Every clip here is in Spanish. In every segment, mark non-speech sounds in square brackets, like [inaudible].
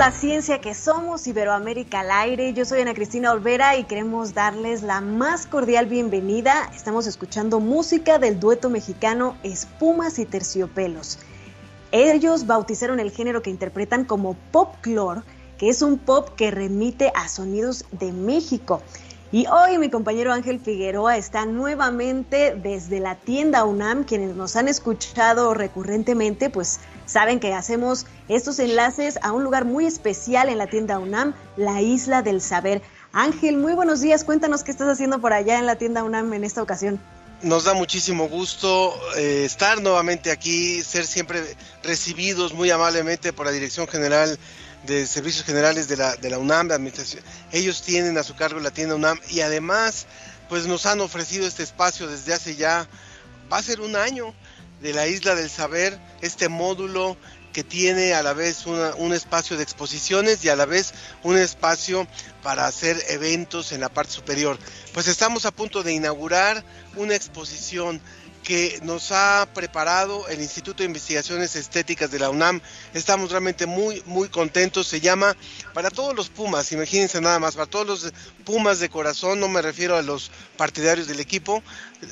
la ciencia que somos, Iberoamérica al aire. Yo soy Ana Cristina Olvera y queremos darles la más cordial bienvenida. Estamos escuchando música del dueto mexicano Espumas y Terciopelos. Ellos bautizaron el género que interpretan como popclore, que es un pop que remite a sonidos de México. Y hoy mi compañero Ángel Figueroa está nuevamente desde la tienda UNAM. Quienes nos han escuchado recurrentemente, pues saben que hacemos estos enlaces a un lugar muy especial en la tienda UNAM, la Isla del Saber. Ángel, muy buenos días. Cuéntanos qué estás haciendo por allá en la tienda UNAM en esta ocasión. Nos da muchísimo gusto eh, estar nuevamente aquí, ser siempre recibidos muy amablemente por la Dirección General de Servicios Generales de la, de la UNAM, de Administración. Ellos tienen a su cargo la tienda UNAM y además pues nos han ofrecido este espacio desde hace ya, va a ser un año, de la Isla del Saber, este módulo que tiene a la vez un espacio de exposiciones y a la vez un espacio para hacer eventos en la parte superior. Pues estamos a punto de inaugurar una exposición que nos ha preparado el Instituto de Investigaciones Estéticas de la UNAM. Estamos realmente muy, muy contentos. Se llama para todos los Pumas, imagínense nada más, para todos los Pumas de corazón, no me refiero a los partidarios del equipo,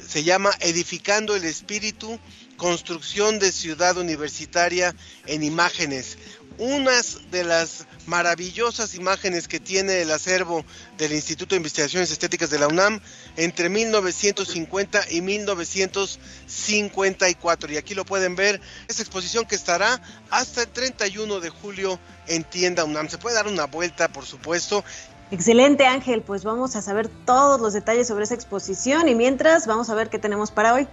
se llama Edificando el Espíritu, Construcción de Ciudad Universitaria en Imágenes. Unas de las maravillosas imágenes que tiene el acervo del Instituto de Investigaciones Estéticas de la UNAM entre 1950 y 1954. Y aquí lo pueden ver, esta exposición que estará hasta el 31 de julio en tienda UNAM. Se puede dar una vuelta, por supuesto. Excelente Ángel, pues vamos a saber todos los detalles sobre esa exposición y mientras vamos a ver qué tenemos para hoy.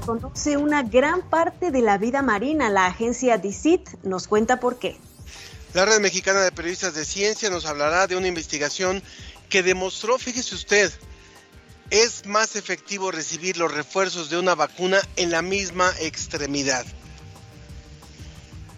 Desconoce una gran parte de la vida marina. La agencia DICIT nos cuenta por qué. La Red Mexicana de Periodistas de Ciencia nos hablará de una investigación que demostró, fíjese usted, es más efectivo recibir los refuerzos de una vacuna en la misma extremidad.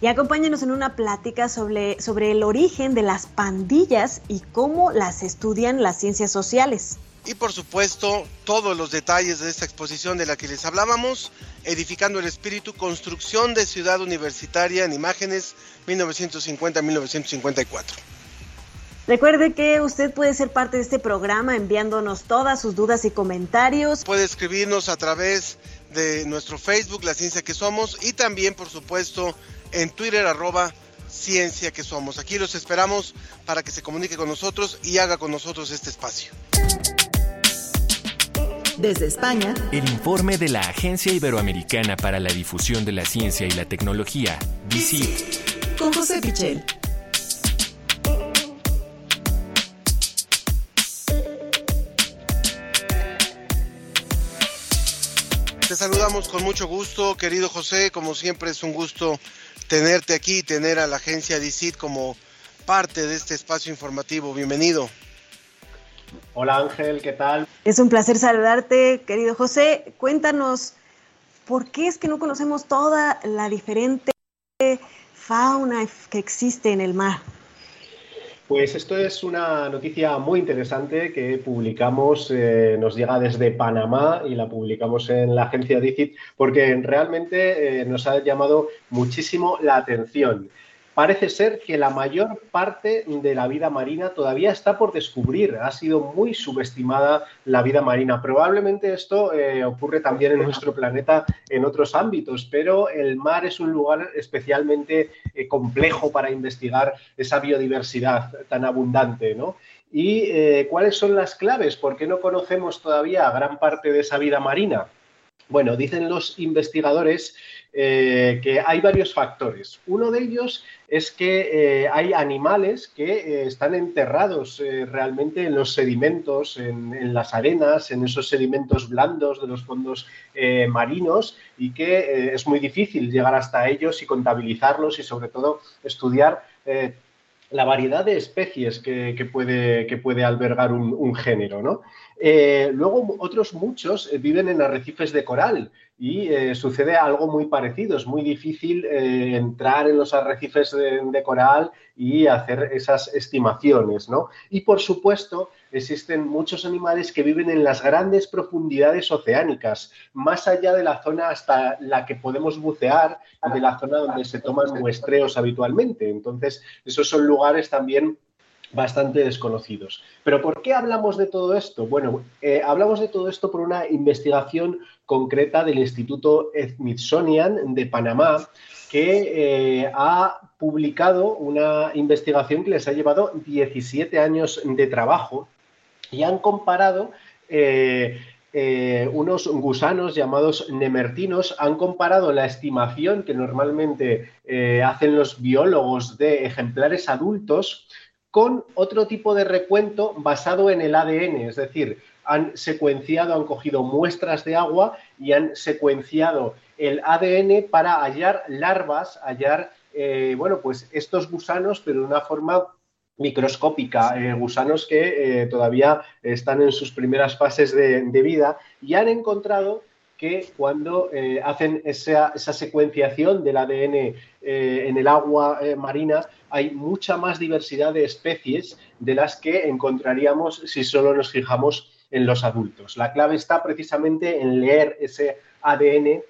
Y acompáñenos en una plática sobre, sobre el origen de las pandillas y cómo las estudian las ciencias sociales. Y por supuesto, todos los detalles de esta exposición de la que les hablábamos, Edificando el Espíritu, Construcción de Ciudad Universitaria en Imágenes 1950-1954. Recuerde que usted puede ser parte de este programa enviándonos todas sus dudas y comentarios. Puede escribirnos a través de nuestro Facebook, La Ciencia que Somos, y también, por supuesto, en Twitter, arroba Ciencia que Somos. Aquí los esperamos para que se comunique con nosotros y haga con nosotros este espacio. Desde España, El informe de la Agencia Iberoamericana para la Difusión de la Ciencia y la Tecnología, DICIT. con José Pichel. Te saludamos con mucho gusto, querido José. Como siempre es un gusto tenerte aquí y tener a la agencia DICIT como parte de este espacio informativo. Bienvenido. Hola Ángel, ¿qué tal? Es un placer saludarte, querido José. Cuéntanos, ¿por qué es que no conocemos toda la diferente fauna que existe en el mar? Pues esto es una noticia muy interesante que publicamos, eh, nos llega desde Panamá y la publicamos en la agencia DICIT porque realmente eh, nos ha llamado muchísimo la atención. Parece ser que la mayor parte de la vida marina todavía está por descubrir. Ha sido muy subestimada la vida marina. Probablemente esto eh, ocurre también en nuestro planeta en otros ámbitos, pero el mar es un lugar especialmente eh, complejo para investigar esa biodiversidad tan abundante, ¿no? ¿Y eh, cuáles son las claves? ¿Por qué no conocemos todavía gran parte de esa vida marina? Bueno, dicen los investigadores eh, que hay varios factores. Uno de ellos es que eh, hay animales que eh, están enterrados realmente en los sedimentos, en, las arenas, en esos sedimentos blandos de los fondos marinos y que es muy difícil llegar hasta ellos y contabilizarlos y sobre todo estudiar la variedad de especies que, puede, que puede, albergar un, género. ¿no? Luego otros muchos viven en arrecifes de coral y eh, sucede algo muy parecido. Es muy difícil eh, entrar en los arrecifes de, de, coral y hacer esas estimaciones. ¿no? Y por supuesto existen muchos animales que viven en las grandes profundidades oceánicas, más allá de la zona hasta la que podemos bucear, de la zona donde se toman muestreos habitualmente. Entonces, esos son lugares también bastante desconocidos. Pero ¿por qué hablamos de todo esto? Bueno, eh, hablamos de todo esto por una investigación concreta del Instituto Smithsonian de Panamá, que eh, ha publicado una investigación que les ha llevado 17 años de trabajo y han comparado eh, unos gusanos llamados nemertinos han comparado la estimación que normalmente hacen los biólogos de ejemplares adultos con otro tipo de recuento basado en el ADN, es decir, han secuenciado, han cogido muestras de agua y han secuenciado el ADN para hallar larvas, hallar, eh, bueno, pues estos gusanos, pero de una forma microscópica, eh, gusanos que eh, todavía están en sus primeras fases de, de vida y han encontrado que cuando eh, hacen esa, secuenciación del ADN eh, en el agua eh, marina hay mucha más diversidad de especies de las que encontraríamos si solo nos fijamos en los adultos. La clave está precisamente en leer ese ADN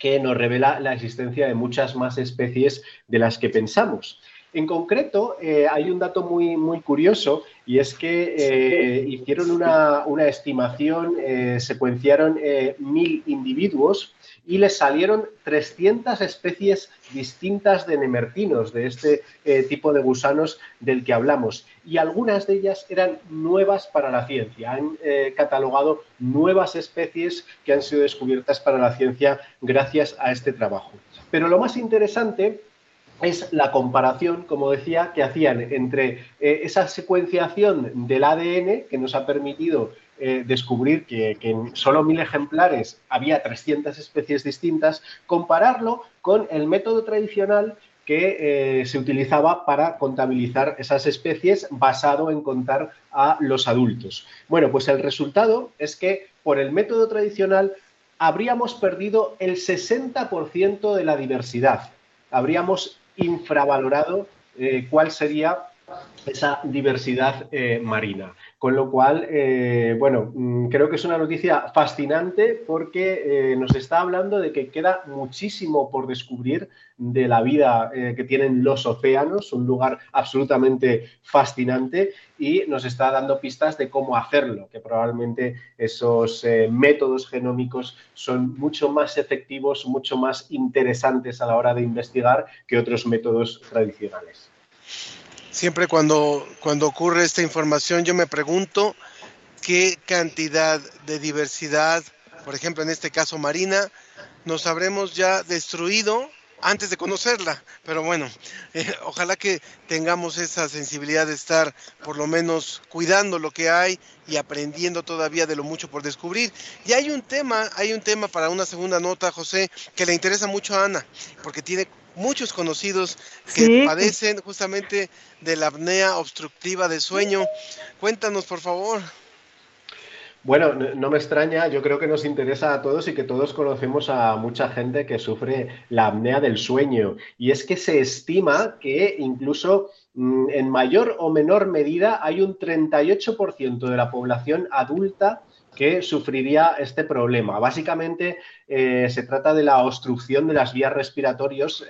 que nos revela la existencia de muchas más especies de las que pensamos. En concreto, eh, hay un dato muy, muy curioso y es que eh, hicieron una, una estimación, eh, secuenciaron mil individuos y les salieron 300 especies distintas de nemertinos, de este tipo de gusanos del que hablamos. Y algunas de ellas eran nuevas para la ciencia. Han catalogado nuevas especies que han sido descubiertas para la ciencia gracias a este trabajo. Pero lo más interesante es la comparación, como decía, que hacían entre eh, esa secuenciación del ADN que nos ha permitido eh, descubrir que, en solo mil ejemplares había 300 especies distintas, compararlo con el método tradicional que eh, se utilizaba para contabilizar esas especies basado en contar a los adultos. Bueno, pues el resultado es que por el método tradicional habríamos perdido el 60% de la diversidad. Habríamos infravalorado eh, cuál sería esa diversidad eh, marina. Con lo cual, eh, bueno, mm, creo que es una noticia fascinante porque eh, nos está hablando de que queda muchísimo por descubrir de la vida eh, que tienen los océanos, un lugar absolutamente fascinante y nos está dando pistas de cómo hacerlo, que probablemente esos métodos genómicos son mucho más efectivos, mucho más interesantes a la hora de investigar que otros métodos tradicionales. Siempre cuando, cuando ocurre esta información yo me pregunto qué cantidad de diversidad, por ejemplo en este caso marina, nos habremos ya destruido antes de conocerla. Pero bueno, [laughs] eh, ojalá que tengamos esa sensibilidad de estar por lo menos cuidando lo que hay y aprendiendo todavía de lo mucho por descubrir. Y hay un tema, hay un tema para una segunda nota, José, que le interesa mucho a Ana, porque tiene muchos conocidos que sí. padecen justamente de la apnea obstructiva de sueño. Cuéntanos, por favor. Bueno, no me extraña, yo creo que nos interesa a todos y que todos conocemos a mucha gente que sufre la apnea del sueño. Y es que se estima que incluso mm, en mayor o menor medida hay un 38% de la población adulta que sufriría este problema. Básicamente eh, se trata de la obstrucción de las vías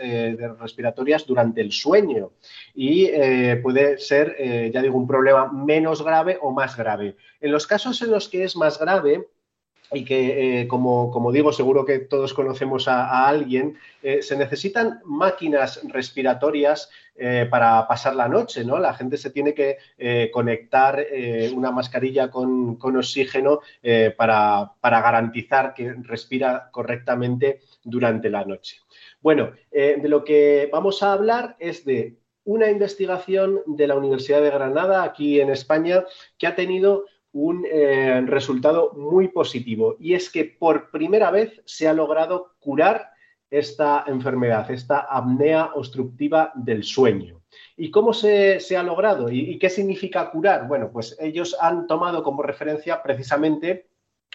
eh, respiratorias durante el sueño y eh, puede ser, ya digo, un problema menos grave o más grave. En los casos en los que es más grave, y que, como, como, digo, seguro que todos conocemos a, alguien, se necesitan máquinas respiratorias eh, para pasar la noche, ¿no? La gente se tiene que eh, conectar eh, una mascarilla con, oxígeno para, garantizar que respira correctamente durante la noche. Bueno, de lo que vamos a hablar es de una investigación de la Universidad de Granada, aquí en España, que ha tenido un resultado muy positivo y es que por primera vez se ha logrado curar esta enfermedad, esta apnea obstructiva del sueño. ¿Y cómo se, ha logrado? ¿Y, qué significa curar? Bueno, pues ellos han tomado como referencia precisamente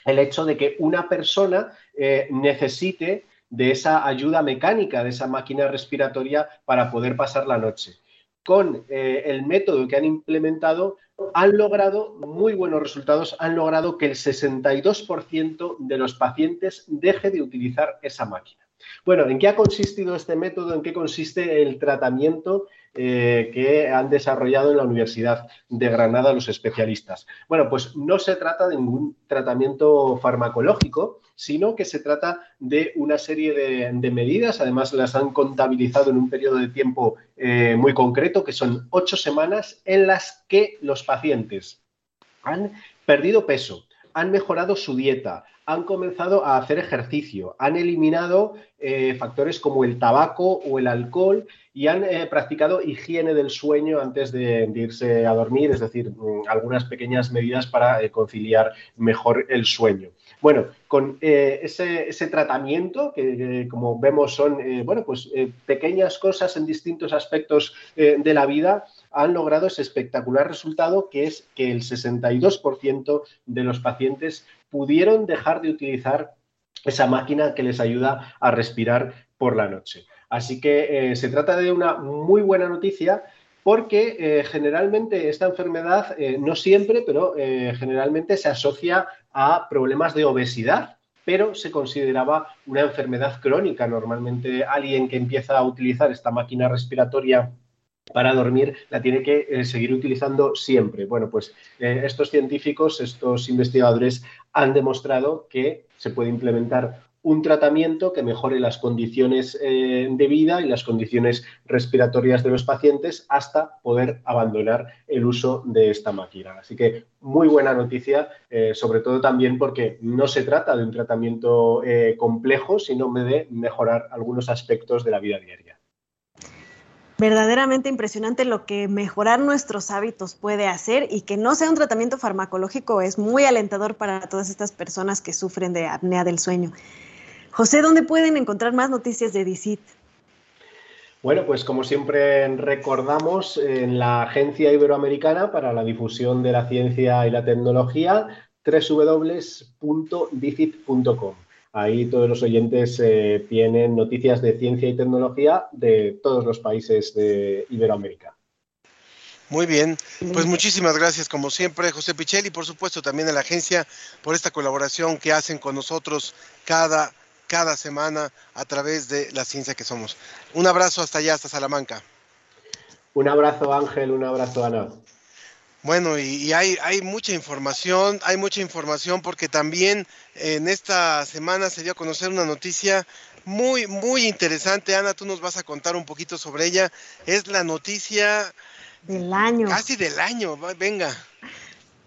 el hecho de que una persona eh, necesite de esa ayuda mecánica, de esa máquina respiratoria para poder pasar la noche. Con eh, el método que han implementado, han logrado muy buenos resultados, han logrado que el 62% de los pacientes deje de utilizar esa máquina. Bueno, ¿en qué ha consistido este método? ¿En qué consiste el tratamiento eh, que han desarrollado en la Universidad de Granada los especialistas? Bueno, pues no se trata de ningún tratamiento farmacológico, sino que se trata de una serie de, medidas, además las han contabilizado en un periodo de tiempo eh, muy concreto, que son ocho semanas en las que los pacientes han perdido peso, han mejorado su dieta, han comenzado a hacer ejercicio, han eliminado eh, factores como el tabaco o el alcohol y han eh, practicado higiene del sueño antes de, irse a dormir, es decir, mm, algunas pequeñas medidas para eh, conciliar mejor el sueño. Bueno, con ese, tratamiento, que, como vemos son bueno, pues, pequeñas cosas en distintos aspectos de la vida, han logrado ese espectacular resultado que es que el 62% de los pacientes pudieron dejar de utilizar esa máquina que les ayuda a respirar por la noche. Así que eh, se trata de una muy buena noticia porque eh, generalmente esta enfermedad, eh, no siempre, pero generalmente se asocia a problemas de obesidad, pero se consideraba una enfermedad crónica. Normalmente alguien que empieza a utilizar esta máquina respiratoria para dormir la tiene que eh, seguir utilizando siempre. Bueno, pues eh, estos científicos, estos investigadores han demostrado que se puede implementar un tratamiento que mejore las condiciones eh, de vida y las condiciones respiratorias de los pacientes hasta poder abandonar el uso de esta máquina. Así que muy buena noticia, sobre todo también porque no se trata de un tratamiento complejo, sino de mejorar algunos aspectos de la vida diaria verdaderamente impresionante lo que mejorar nuestros hábitos puede hacer y que no sea un tratamiento farmacológico es muy alentador para todas estas personas que sufren de apnea del sueño. José, ¿dónde pueden encontrar más noticias de DICIT? Bueno, pues como siempre recordamos en la Agencia Iberoamericana para la Difusión de la Ciencia y la Tecnología, www.dicit.com. Ahí todos los oyentes eh, tienen noticias de ciencia y tecnología de todos los países de Iberoamérica. Muy bien, pues muchísimas gracias como siempre José Pichel y por supuesto también a la agencia por esta colaboración que hacen con nosotros cada, cada semana a través de la ciencia que somos. Un abrazo hasta allá, hasta Salamanca. Un abrazo Ángel, un abrazo Ana. Bueno, y, hay, hay, mucha información, hay mucha información porque también en esta semana se dio a conocer una noticia muy, muy interesante. Ana, tú nos vas a contar un poquito sobre ella. Es la noticia del año. Casi del año, venga.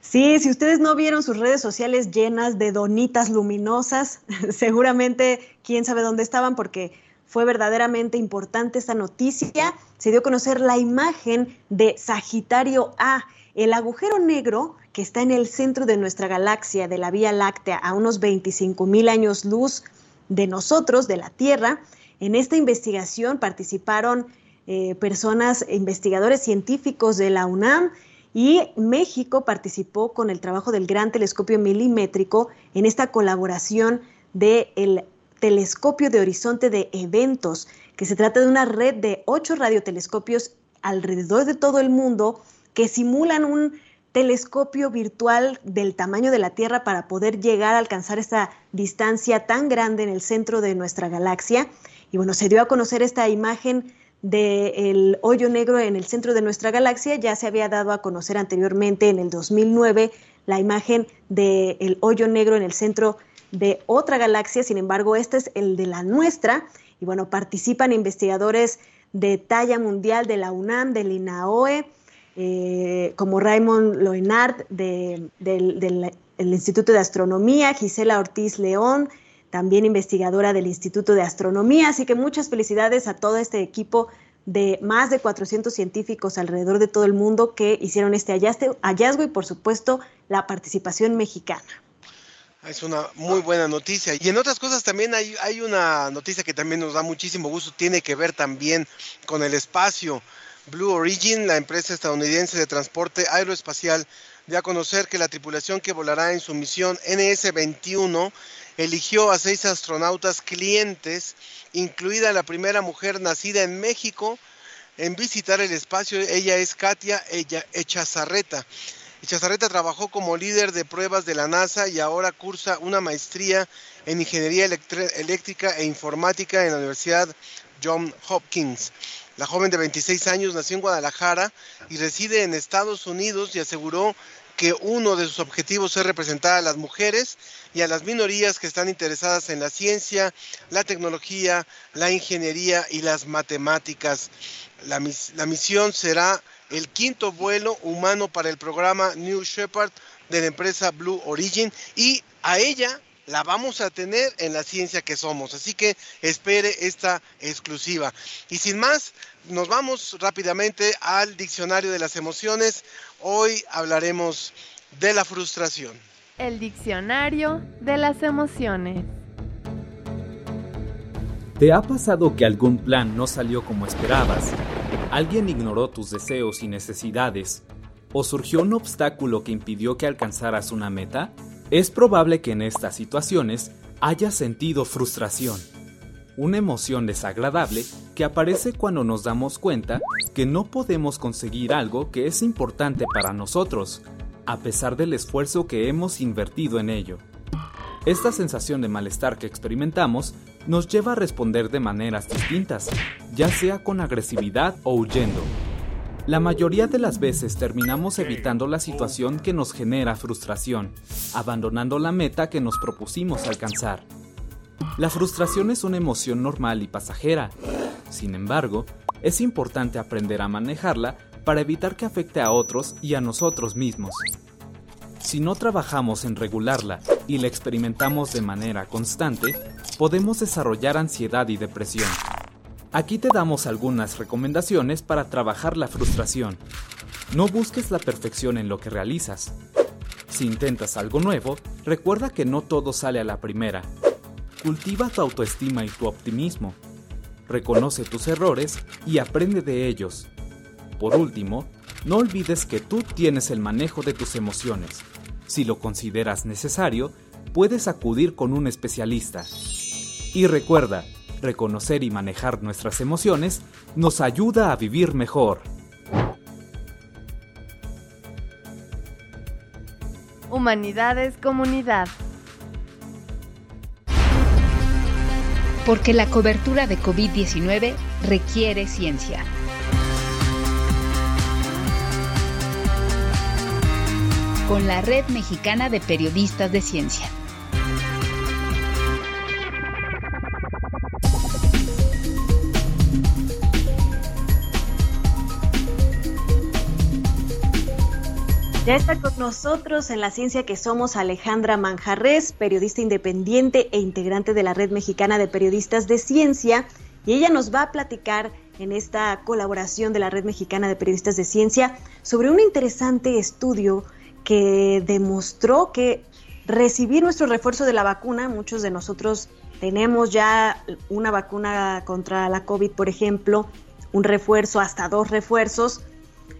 Sí, si ustedes no vieron sus redes sociales llenas de donitas luminosas, [laughs] seguramente quién sabe dónde estaban porque fue verdaderamente importante esta noticia. Se dio a conocer la imagen de Sagitario A el agujero negro que está en el centro de nuestra galaxia, de la Vía Láctea, a unos 25 mil años luz de nosotros, de la Tierra, en esta investigación participaron eh, personas, investigadores científicos de la UNAM y México participó con el trabajo del Gran Telescopio Milimétrico en esta colaboración del Telescopio de Horizonte de Eventos, que se trata de una red de ocho radiotelescopios alrededor de todo el mundo que simulan un telescopio virtual del tamaño de la Tierra para poder llegar a alcanzar esta distancia tan grande en el centro de nuestra galaxia. Y bueno, se dio a conocer esta imagen del hoyo negro en el centro de nuestra galaxia. Ya se había dado a conocer anteriormente en el 2009 la imagen del hoyo negro en el centro de otra galaxia. Sin embargo, este es el de la nuestra. Y bueno, participan investigadores de talla mundial de la UNAM, del INAOE, eh, como Raymond Loenard del, del Instituto de Astronomía, Gisela Ortiz León, también investigadora del Instituto de Astronomía. Así que muchas felicidades a todo este equipo de más de 400 científicos alrededor de todo el mundo que hicieron este hallazgo y por supuesto la participación mexicana. Es una muy buena noticia. Y en otras cosas también hay una noticia que también nos da muchísimo gusto, tiene que ver también con el espacio. Blue Origin, la empresa estadounidense de transporte aeroespacial, dio a conocer que la tripulación que volará en su misión NS-21 eligió a seis astronautas clientes, incluida la primera mujer nacida en México en visitar el espacio. Ella es Katia Echazarreta. Echazarreta trabajó como líder de pruebas de la NASA y ahora cursa una maestría en Ingeniería Eléctrica e Informática en la Universidad John Hopkins. La joven de 26 años nació en Guadalajara y reside en Estados Unidos y aseguró que uno de sus objetivos es representar a las mujeres y a las minorías que están interesadas en la ciencia, la tecnología, la ingeniería y las matemáticas. La, la misión será el quinto vuelo humano para el programa New Shepard de la empresa Blue Origin y a ella la vamos a tener en la ciencia que somos. Así que espere esta exclusiva. Y sin más, nos vamos rápidamente al diccionario de las emociones. Hoy hablaremos de la frustración. El diccionario de las emociones. ¿Te ha pasado que algún plan no salió como esperabas? ¿Alguien ignoró tus deseos y necesidades? ¿O surgió un obstáculo que impidió que alcanzaras una meta? Es probable que en estas situaciones hayas sentido frustración, una emoción desagradable que aparece cuando nos damos cuenta que no podemos conseguir algo que es importante para nosotros, a pesar del esfuerzo que hemos invertido en ello. Esta sensación de malestar que experimentamos nos lleva a responder de maneras distintas, ya sea con agresividad o huyendo. La mayoría de las veces terminamos evitando la situación que nos genera frustración, abandonando la meta que nos propusimos alcanzar. La frustración es una emoción normal y pasajera. Sin embargo, es importante aprender a manejarla para evitar que afecte a otros y a nosotros mismos. Si no trabajamos en regularla y la experimentamos de manera constante, podemos desarrollar ansiedad y depresión. Aquí te damos algunas recomendaciones para trabajar la frustración. No busques la perfección en lo que realizas. Si intentas algo nuevo, recuerda que no todo sale a la primera. Cultiva tu autoestima y tu optimismo. Reconoce tus errores y aprende de ellos. Por último, no olvides que tú tienes el manejo de tus emociones. Si lo consideras necesario, puedes acudir con un especialista. Y recuerda, reconocer y manejar nuestras emociones nos ayuda a vivir mejor. Humanidades Comunidad. Porque la cobertura de COVID-19 requiere ciencia. Con la Red Mexicana de Periodistas de Ciencia. Ya está con nosotros en la ciencia que somos Alejandra Manjarres, periodista independiente e integrante de la Red Mexicana de Periodistas de Ciencia, y ella nos va a platicar en esta colaboración de la Red Mexicana de Periodistas de Ciencia sobre un interesante estudio que demostró que recibir nuestro refuerzo de la vacuna, muchos de nosotros tenemos ya una vacuna contra la COVID, por ejemplo, un refuerzo, hasta dos refuerzos,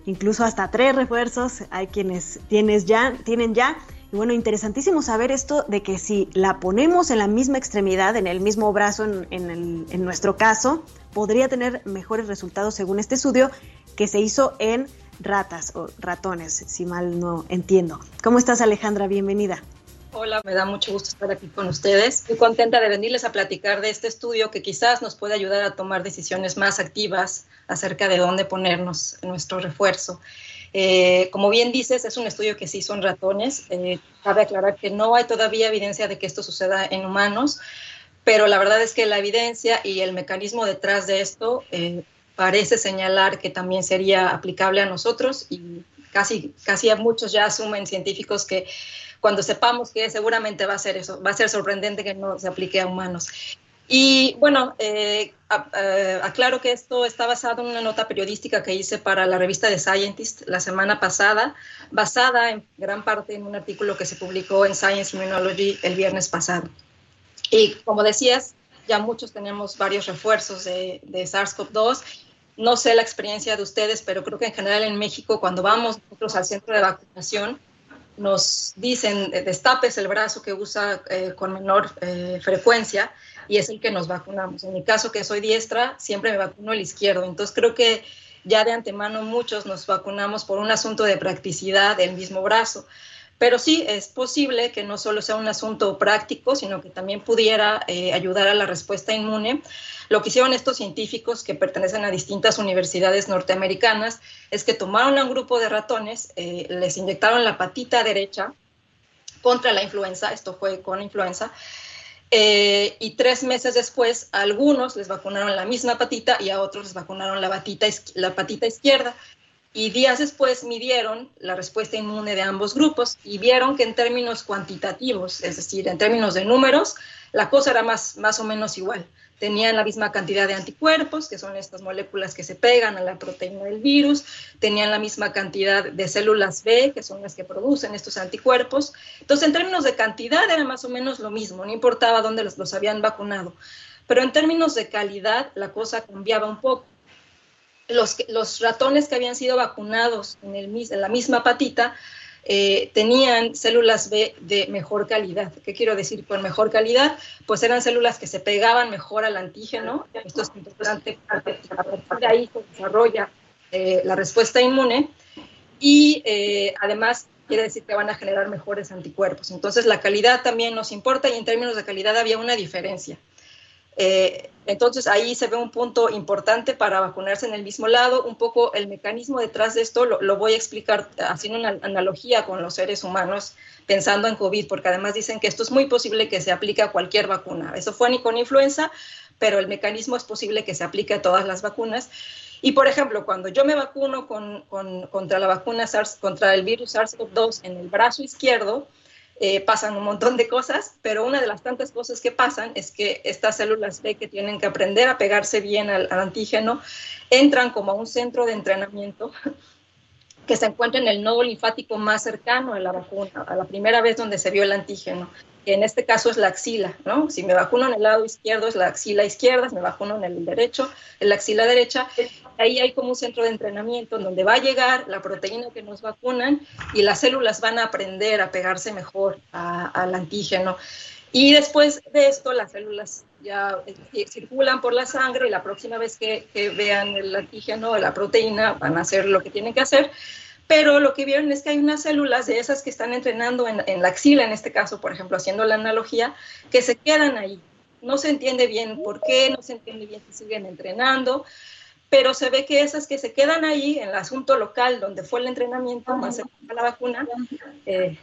incluso hasta tres refuerzos, hay quienes tienes ya, tienen ya. Y bueno, interesantísimo saber esto de que si la ponemos en la misma extremidad, en el mismo brazo, en, en, en nuestro caso, podría tener mejores resultados según este estudio que se hizo en ratas o ratones, si mal no entiendo. ¿Cómo estás Alejandra? Bienvenida. Hola, me da mucho gusto estar aquí con ustedes. Estoy contenta de venirles a platicar de este estudio que quizás nos puede ayudar a tomar decisiones más activas acerca de dónde ponernos nuestro refuerzo. Eh, como bien dices, es un estudio que sí son ratones. Eh, cabe aclarar que no hay todavía evidencia de que esto suceda en humanos, pero la verdad es que la evidencia y el mecanismo detrás de esto eh, parece señalar que también sería aplicable a nosotros y casi, casi a muchos ya asumen científicos que cuando sepamos que seguramente va a ser eso, va a ser sorprendente que no se aplique a humanos. Y bueno, eh, aclaro que esto está basado en una nota periodística que hice para la revista The Scientist la semana pasada, basada en gran parte en un artículo que se publicó en Science Immunology el viernes pasado. Y como decías, ya muchos tenemos varios refuerzos de, de SARS-CoV-2. No sé la experiencia de ustedes, pero creo que en general en México, cuando vamos nosotros al centro de vacunación, nos dicen eh, destapes el brazo que usa eh, con menor eh, frecuencia y es el que nos vacunamos. En mi caso, que soy diestra, siempre me vacuno el izquierdo. Entonces creo que ya de antemano muchos nos vacunamos por un asunto de practicidad del mismo brazo. Pero sí, es posible que no solo sea un asunto práctico, sino que también pudiera eh, ayudar a la respuesta inmune. Lo que hicieron estos científicos que pertenecen a distintas universidades norteamericanas es que tomaron a un grupo de ratones, eh, les inyectaron la patita derecha contra la influenza, esto fue con influenza, eh, y tres meses después a algunos les vacunaron la misma patita y a otros les vacunaron la, patita, la patita izquierda y días después midieron la respuesta inmune de ambos grupos y vieron que en términos cuantitativos, es decir, en términos de números, la cosa era más, más o menos igual. Tenían la misma cantidad de anticuerpos, que son estas moléculas que se pegan a la proteína del virus, tenían la misma cantidad de células B, que son las que producen estos anticuerpos. Entonces, en términos de cantidad era más o menos lo mismo, no importaba dónde los, los habían vacunado. Pero en términos de calidad, la cosa cambiaba un poco los, los ratones que habían sido vacunados en, el, en la misma patita eh, tenían células B de mejor calidad. ¿Qué quiero decir con mejor calidad? Pues eran células que se pegaban mejor al antígeno. Esto es importante ahí se desarrolla eh, la respuesta inmune y eh, además quiere decir que van a generar mejores anticuerpos. Entonces la calidad también nos importa y en términos de calidad había una diferencia. Eh, entonces ahí se ve un punto importante para vacunarse en el mismo lado. Un poco el mecanismo detrás de esto lo, voy a explicar haciendo una analogía con los seres humanos, pensando en COVID, porque además dicen que esto es muy posible que se aplique a cualquier vacuna. Eso fue ni con influenza, pero el mecanismo es posible que se aplique a todas las vacunas. Y por ejemplo, cuando yo me vacuno con, contra la vacuna SARS, contra el virus SARS-CoV-2 en el brazo izquierdo, eh, pasan un montón de cosas, pero una de las tantas cosas que pasan es que estas células B que tienen que aprender a pegarse bien al, antígeno entran como a un centro de entrenamiento [laughs] que se encuentra en el nodo linfático más cercano a la vacuna, a la primera vez donde se vio el antígeno, que en este caso es la axila, ¿no? Si me vacuno en el lado izquierdo es la axila izquierda, si me vacuno en el derecho, en la axila derecha, ahí hay como un centro de entrenamiento donde va a llegar la proteína que nos vacunan y las células van a aprender a pegarse mejor al antígeno. Y después de esto, las células ya eh, circulan por la sangre y la próxima vez que, vean el antígeno o la proteína van a hacer lo que tienen que hacer. Pero lo que vieron es que hay unas células de esas que están entrenando en, en la axila, en este caso, por ejemplo, haciendo la analogía, que se quedan ahí. No se entiende bien por qué, no se entiende bien si siguen entrenando, pero se ve que esas que se quedan ahí en el asunto local donde fue el entrenamiento más cercano a la vacuna, eh,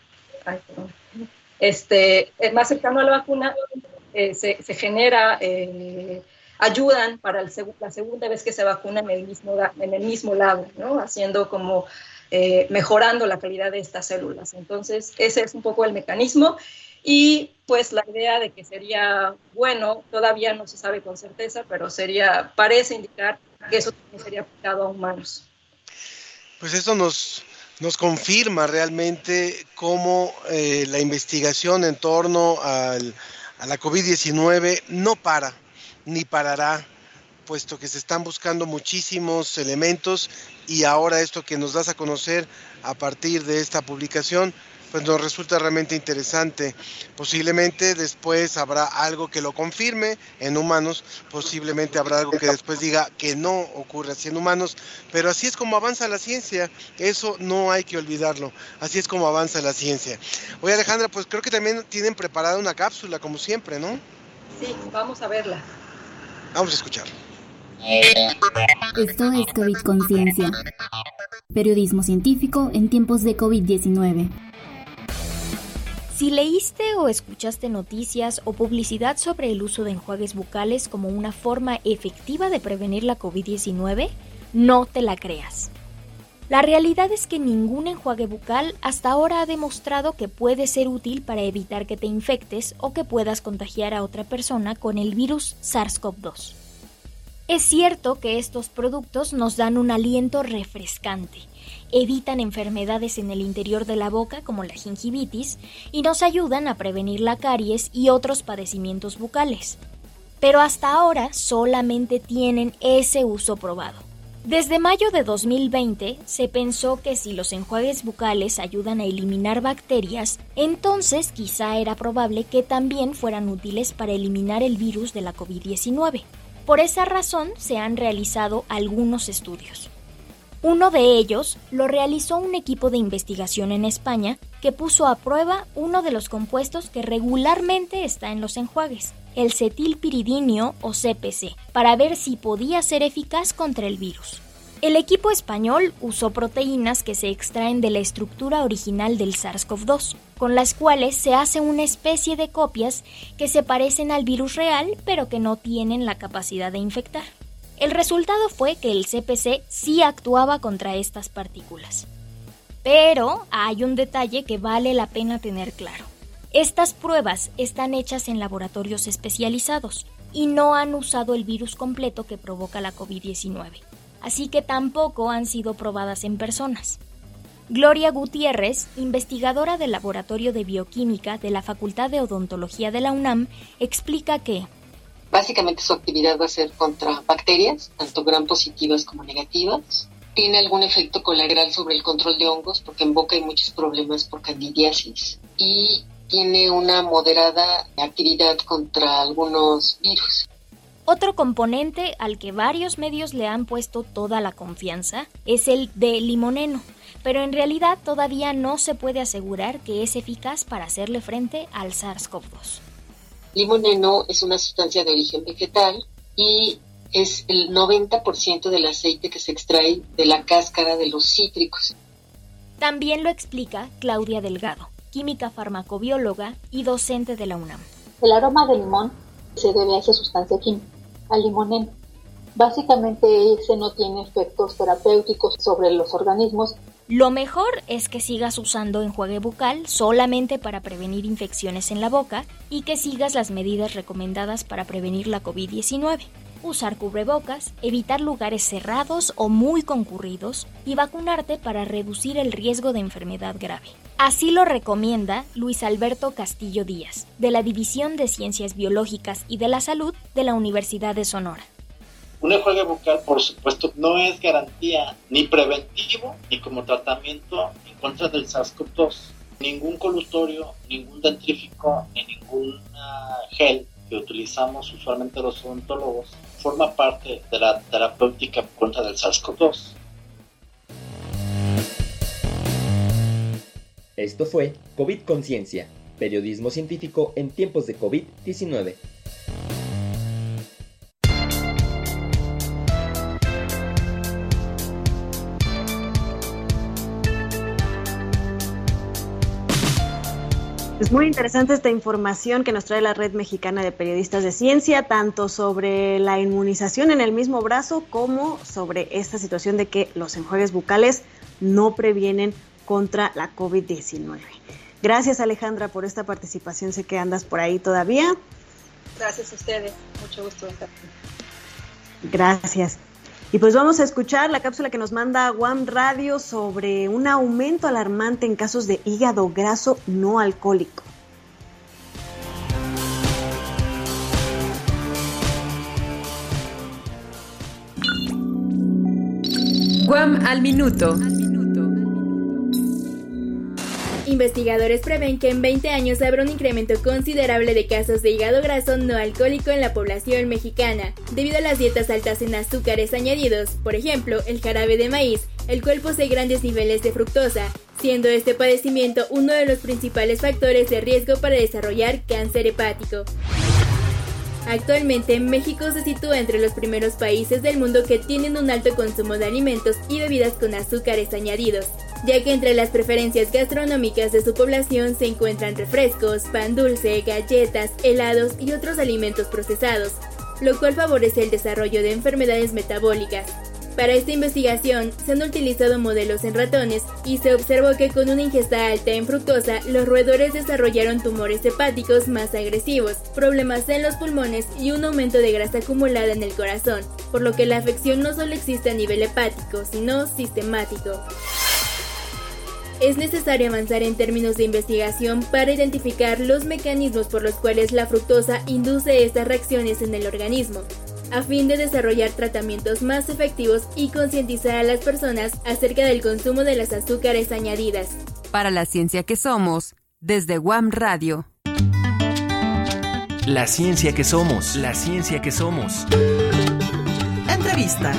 este, eh, más cercano a la vacuna, eh, se, se, genera, ayudan para el la segunda vez que se vacuna en el mismo, en el mismo lado, ¿no? haciendo como mejorando la calidad de estas células. Entonces, ese es un poco el mecanismo. Y pues la idea de que sería bueno, todavía no se sabe con certeza, pero sería, parece indicar que eso también sería aplicado a humanos. Pues eso nos, nos confirma realmente cómo eh, la investigación en torno al, a la COVID-19 no para ni parará, puesto que se están buscando muchísimos elementos y ahora esto que nos das a conocer a partir de esta publicación, pues nos resulta realmente interesante. Posiblemente después habrá algo que lo confirme en humanos, posiblemente habrá algo que después diga que no ocurre así en humanos, pero así es como avanza la ciencia, eso no hay que olvidarlo, así es como avanza la ciencia. Oye Alejandra, pues creo que también tienen preparada una cápsula, como siempre, ¿no? Sí, vamos a verla. Vamos a escuchar. Esto es COVID Conciencia. Periodismo científico en tiempos de COVID-19. Si leíste o escuchaste noticias o publicidad sobre el uso de enjuagues bucales como una forma efectiva de prevenir la COVID-19, no te la creas. La realidad es que ningún enjuague bucal hasta ahora ha demostrado que puede ser útil para evitar que te infectes o que puedas contagiar a otra persona con el virus SARS-CoV-2. Es cierto que estos productos nos dan un aliento refrescante, evitan enfermedades en el interior de la boca como la gingivitis y nos ayudan a prevenir la caries y otros padecimientos bucales. Pero hasta ahora solamente tienen ese uso probado. Desde mayo de 2020 se pensó que si los enjuagues bucales ayudan a eliminar bacterias, entonces quizá era probable que también fueran útiles para eliminar el virus de la COVID-19. Por esa razón se han realizado algunos estudios. Uno de ellos lo realizó un equipo de investigación en España que puso a prueba uno de los compuestos que regularmente está en los enjuagues, el cetilpiridinio o CPC, para ver si podía ser eficaz contra el virus. El equipo español usó proteínas que se extraen de la estructura original del SARS-CoV-2, con las cuales se hace una especie de copias que se parecen al virus real pero que no tienen la capacidad de infectar. El resultado fue que el CPC sí actuaba contra estas partículas. Pero hay un detalle que vale la pena tener claro. Estas pruebas están hechas en laboratorios especializados y no han usado el virus completo que provoca la COVID-19, así que tampoco han sido probadas en personas. Gloria Gutiérrez, investigadora del Laboratorio de Bioquímica de la Facultad de Odontología de la UNAM, explica que Básicamente su actividad va a ser contra bacterias, tanto gram positivas como negativas. Tiene algún efecto colateral sobre el control de hongos, porque en boca hay muchos problemas por candidiasis. Y tiene una moderada actividad contra algunos virus. Otro componente al que varios medios le han puesto toda la confianza es el de limoneno, pero en realidad todavía no se puede asegurar que es eficaz para hacerle frente al SARS-CoV-2. Limoneno es una sustancia de origen vegetal y es el 90% del aceite que se extrae de la cáscara de los cítricos. También lo explica Claudia Delgado, química farmacobióloga y docente de la UNAM. El aroma de limón se debe a esa sustancia química, al limoneno. Básicamente ese no tiene efectos terapéuticos sobre los organismos. Lo mejor es que sigas usando enjuague bucal solamente para prevenir infecciones en la boca y que sigas las medidas recomendadas para prevenir la COVID-19. Usar cubrebocas, evitar lugares cerrados o muy concurridos y vacunarte para reducir el riesgo de enfermedad grave. Así lo recomienda Luis Alberto Castillo Díaz, de la División de Ciencias Biológicas y de la Salud de la Universidad de Sonora. Un enjuague bucal, por supuesto, no es garantía ni preventivo ni como tratamiento en contra del SARS-CoV-2. Ningún colutorio, ningún dentrífico ni ningún gel que utilizamos usualmente los odontólogos forma parte de la terapéutica contra del SARS-CoV-2. Esto fue COVID Conciencia, periodismo científico en tiempos de COVID-19. Es muy interesante esta información que nos trae la Red Mexicana de Periodistas de Ciencia, tanto sobre la inmunización en el mismo brazo como sobre esta situación de que los enjuagues bucales no previenen contra la COVID-19. Gracias Alejandra por esta participación, sé que andas por ahí todavía. Gracias a ustedes, mucho gusto estar aquí. Gracias. Y pues vamos a escuchar la cápsula que nos manda One Radio sobre un aumento alarmante en casos de hígado graso no alcohólico. Guam al minuto. Investigadores prevén que en 20 años habrá un incremento considerable de casos de hígado graso no alcohólico en la población mexicana, debido a las dietas altas en azúcares añadidos, por ejemplo, el jarabe de maíz, el cual posee grandes niveles de fructosa, siendo este padecimiento uno de los principales factores de riesgo para desarrollar cáncer hepático. Actualmente México se sitúa entre los primeros países del mundo que tienen un alto consumo de alimentos y bebidas con azúcares añadidos, ya que entre las preferencias gastronómicas de su población se encuentran refrescos, pan dulce, galletas, helados y otros alimentos procesados, lo cual favorece el desarrollo de enfermedades metabólicas. Para esta investigación se han utilizado modelos en ratones y se observó que con una ingesta alta en fructosa los roedores desarrollaron tumores hepáticos más agresivos, problemas en los pulmones y un aumento de grasa acumulada en el corazón, por lo que la afección no solo existe a nivel hepático, sino sistemático. Es necesario avanzar en términos de investigación para identificar los mecanismos por los cuales la fructosa induce estas reacciones en el organismo, a fin de desarrollar tratamientos más efectivos y concientizar a las personas acerca del consumo de las azúcares añadidas. Para la ciencia que somos, desde Guam Radio. La ciencia que somos, la ciencia que somos. Entrevista.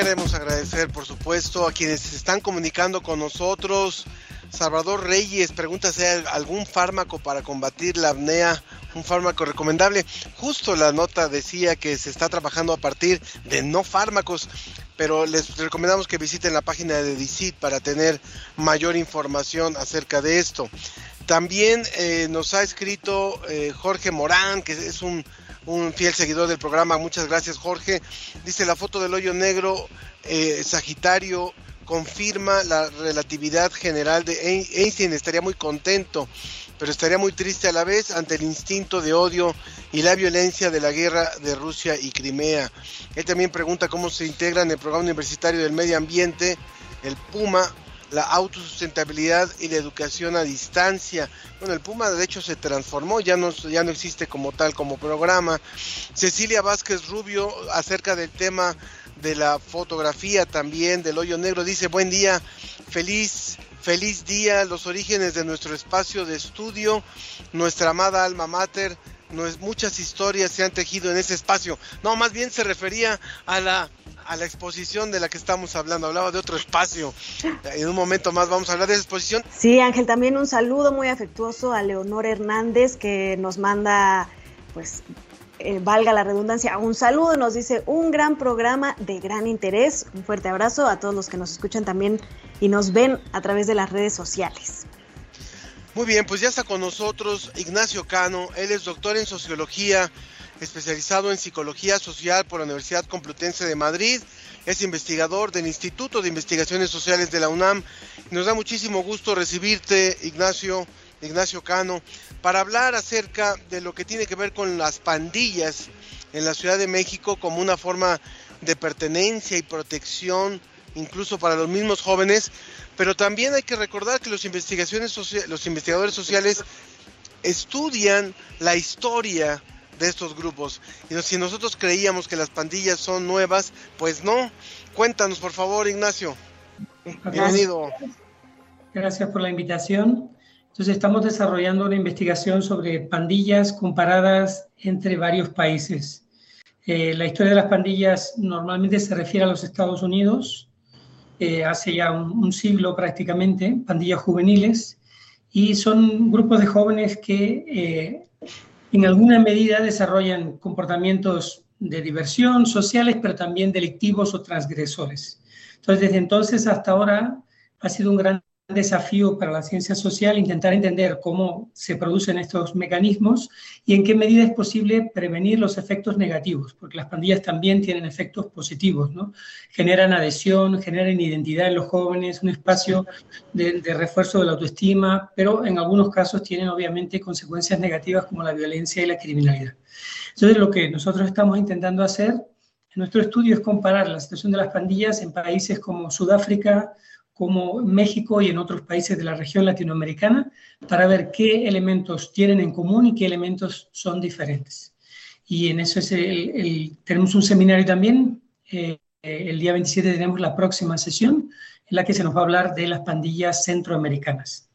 Queremos agradecer, por supuesto, a quienes se están comunicando con nosotros. Salvador Reyes pregunta si hay algún fármaco para combatir la apnea, un fármaco recomendable. Justo la nota decía que se está trabajando a partir de no fármacos, pero les recomendamos que visiten la página de DICIT para tener mayor información acerca de esto. También eh, nos ha escrito eh, Jorge Morán, que es un un fiel seguidor del programa. Muchas gracias, Jorge. Dice la foto del hoyo negro, eh, Sagitario, confirma la relatividad general de Einstein. Estaría muy contento, pero estaría muy triste a la vez ante el instinto de odio y la violencia de la guerra de Rusia y Crimea. Él también pregunta cómo se integra en el programa universitario del medio ambiente, el PUMA, la autosustentabilidad y la educación a distancia. Bueno, el Puma de hecho se transformó, ya no, ya no existe como tal como programa. Cecilia Vázquez Rubio acerca del tema de la fotografía también del hoyo negro dice buen día, feliz feliz día, los orígenes de nuestro espacio de estudio, nuestra amada alma mater, muchas historias se han tejido en ese espacio. No, más bien se refería a la a la exposición de la que estamos hablando. Hablaba de otro espacio. En un momento más vamos a hablar de esa exposición. Sí, Ángel, también un saludo muy afectuoso a Leonor Hernández que nos manda, pues, eh, valga la redundancia, un saludo. Nos dice un gran programa de gran interés. Un fuerte abrazo a todos los que nos escuchan también y nos ven a través de las redes sociales. Muy bien, pues ya está con nosotros Ignacio Cano. Él es doctor en sociología especializado en psicología social por la Universidad Complutense de Madrid. Es investigador del Instituto de Investigaciones Sociales de la UNAM. Nos da muchísimo gusto recibirte, Ignacio, Ignacio Cano, para hablar acerca de lo que tiene que ver con las pandillas en la Ciudad de México como una forma de pertenencia y protección, incluso para los mismos jóvenes. Pero también hay que recordar que los, investigaciones los investigadores sociales estudian la historia de estos grupos. Y si nosotros creíamos que las pandillas son nuevas, pues no. Cuéntanos, por favor, Ignacio. Bienvenido. Gracias por la invitación. Entonces, estamos desarrollando una investigación sobre pandillas comparadas entre varios países. Eh, la historia de las pandillas normalmente se refiere a los Estados Unidos, eh, hace ya un, siglo prácticamente, pandillas juveniles, y son grupos de jóvenes que eh, en alguna medida desarrollan comportamientos de diversión, sociales, pero también delictivos o transgresores. Entonces, desde entonces hasta ahora ha sido un gran desafío para la ciencia social intentar entender cómo se producen estos mecanismos y en qué medida es posible prevenir los efectos negativos, porque las pandillas también tienen efectos positivos, ¿no? Generan adhesión, generan identidad en los jóvenes, un espacio de, de refuerzo de la autoestima, pero en algunos casos tienen obviamente consecuencias negativas como la violencia y la criminalidad. Entonces, lo que nosotros estamos intentando hacer en nuestro estudio es comparar la situación de las pandillas en países como Sudáfrica, como México y en otros países de la región latinoamericana para ver qué elementos tienen en común y qué elementos son diferentes. Y en eso es el, tenemos un seminario también. Eh, el día 27 tenemos la próxima sesión en la que se nos va a hablar de las pandillas centroamericanas.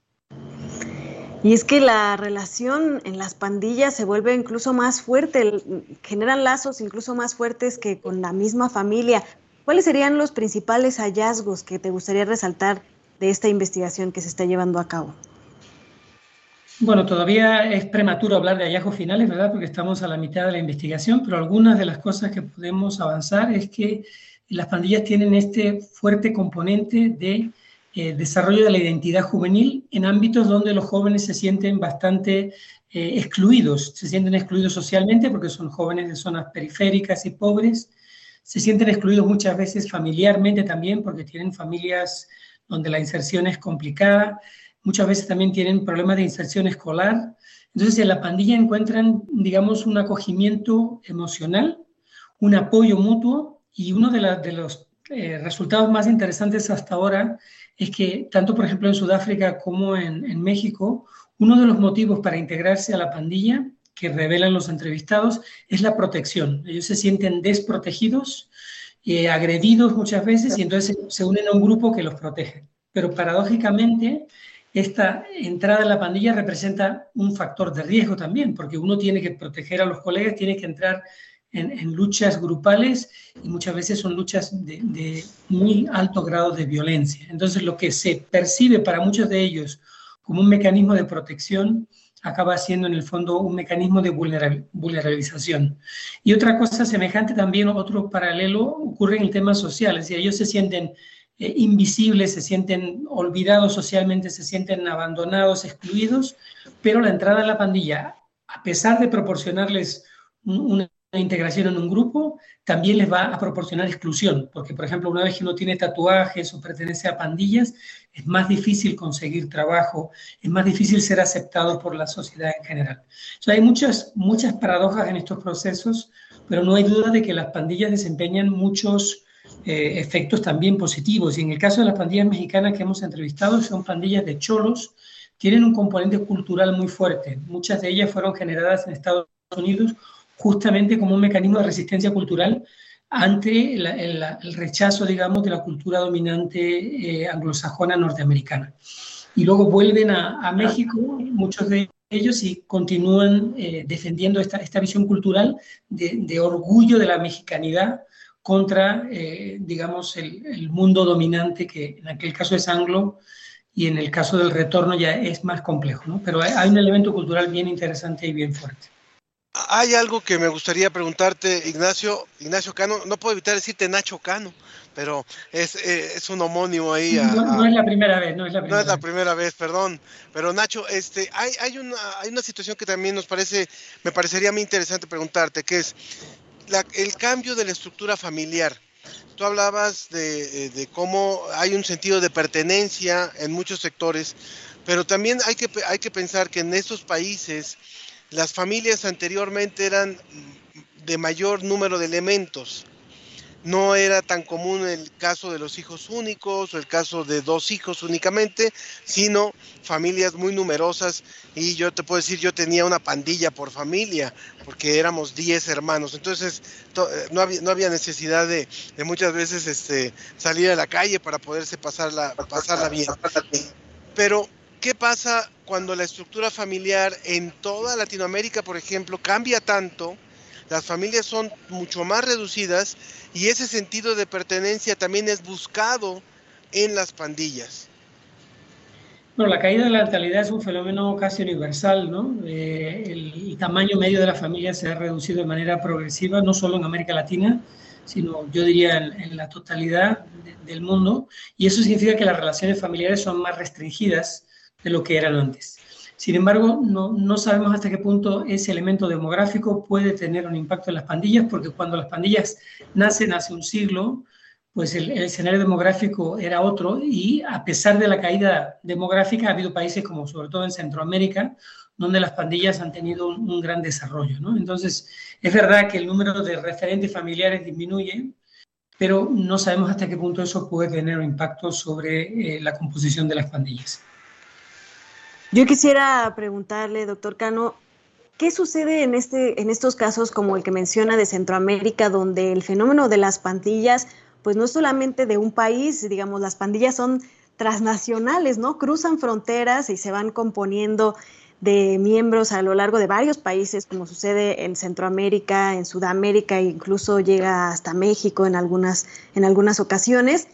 Y es que la relación en las pandillas se vuelve incluso más fuerte, generan lazos incluso más fuertes que con la misma familia. ¿Cuáles serían los principales hallazgos que te gustaría resaltar de esta investigación que se está llevando a cabo? Bueno, todavía es prematuro hablar de hallazgos finales, ¿verdad? Porque estamos a la mitad de la investigación, pero algunas de las cosas que podemos avanzar es que las pandillas tienen este fuerte componente de eh, desarrollo de la identidad juvenil en ámbitos donde los jóvenes se sienten bastante eh, excluidos, se sienten excluidos socialmente porque son jóvenes de zonas periféricas y pobres, se sienten excluidos muchas veces familiarmente también porque tienen familias donde la inserción es complicada, muchas veces también tienen problemas de inserción escolar. Entonces en la pandilla encuentran, digamos, un acogimiento emocional, un apoyo mutuo y uno de, los eh, resultados más interesantes hasta ahora es que tanto, por ejemplo, en Sudáfrica como en, México, uno de los motivos para integrarse a la pandilla que revelan los entrevistados es la protección. Ellos se sienten desprotegidos, eh, agredidos muchas veces y entonces se, unen a un grupo que los protege. Pero paradójicamente, esta entrada en la pandilla representa un factor de riesgo también, porque uno tiene que proteger a los colegas, tiene que entrar en, luchas grupales y muchas veces son luchas de, muy alto grado de violencia. Entonces lo que se percibe para muchos de ellos como un mecanismo de protección acaba siendo en el fondo un mecanismo de vulnerabilización. Y otra cosa semejante también, otro paralelo, ocurre en el tema social, es decir, ellos se sienten eh, invisibles, se sienten olvidados socialmente, se sienten abandonados, excluidos, pero la entrada en la pandilla, a pesar de proporcionarles una integración en un grupo también les va a proporcionar exclusión, porque por ejemplo una vez que uno tiene tatuajes o pertenece a pandillas, es más difícil conseguir trabajo, es más difícil ser aceptado por la sociedad en general. hay muchas, muchas paradojas en estos procesos, pero no hay duda de que las pandillas desempeñan muchos eh, efectos también positivos. Y en el caso de las pandillas mexicanas que hemos entrevistado, son pandillas de cholos, tienen un componente cultural muy fuerte. Muchas de ellas fueron generadas en Estados Unidos justamente como un mecanismo de resistencia cultural ante el, rechazo, digamos, de la cultura dominante eh, anglosajona norteamericana. Y luego vuelven a, México, muchos de ellos, y continúan eh, defendiendo esta, esta, visión cultural de, orgullo de la mexicanidad contra, eh, digamos, el, el, mundo dominante, que en aquel caso es anglo, y en el caso del retorno ya es más complejo, ¿no? Pero hay un elemento cultural bien interesante y bien fuerte. Hay algo que me gustaría preguntarte, Ignacio, Ignacio Cano, no puedo evitar decirte Nacho Cano, pero es, eh, un homónimo ahí. no, es la primera vez, no es la primera, no es la primera vez. perdón. Pero Nacho, este, hay, hay, una, hay una situación que también nos parece, me parecería muy interesante preguntarte, que es el cambio de la estructura familiar. Tú hablabas de, eh, de, cómo hay un sentido de pertenencia en muchos sectores, pero también hay que, hay que pensar que en estos países las familias anteriormente eran de mayor número de elementos. No era tan común el caso de los hijos únicos o el caso de dos hijos únicamente, sino familias muy numerosas. Y yo te puedo decir, yo tenía una pandilla por familia, porque éramos 10 hermanos. Entonces eh, no había, no había necesidad de, muchas veces este, salir a la calle para poderse pasarla, pasarla bien. Pero ¿qué pasa cuando la estructura familiar en toda Latinoamérica, por ejemplo, cambia tanto? Las familias son mucho más reducidas y ese sentido de pertenencia también es buscado en las pandillas. Bueno, la caída de la natalidad es un fenómeno casi universal, ¿no? Eh, el, tamaño medio de la familia se ha reducido de manera progresiva, no solo en América Latina, sino yo diría en, la totalidad del mundo, y eso significa que las relaciones familiares son más restringidas de lo que eran antes. Sin embargo, no, no, sabemos hasta qué punto ese elemento demográfico puede tener un impacto en las pandillas, porque cuando las pandillas nacen hace un siglo, pues el, escenario demográfico era otro y a pesar de la caída demográfica ha habido países como sobre todo en Centroamérica, donde las pandillas han tenido un, gran desarrollo. Entonces, es verdad que el número de referentes familiares disminuye, pero no sabemos hasta qué punto eso puede tener un impacto sobre eh, la composición de las pandillas. Yo quisiera preguntarle, doctor Cano, ¿qué sucede en, este, en estos casos como el que menciona de Centroamérica, donde el fenómeno de las pandillas, pues no es solamente de un país, digamos, las pandillas son transnacionales, ¿no? Cruzan fronteras y se van componiendo de miembros a lo largo de varios países, como sucede en Centroamérica, en Sudamérica, e incluso llega hasta México en algunas, en algunas ocasiones.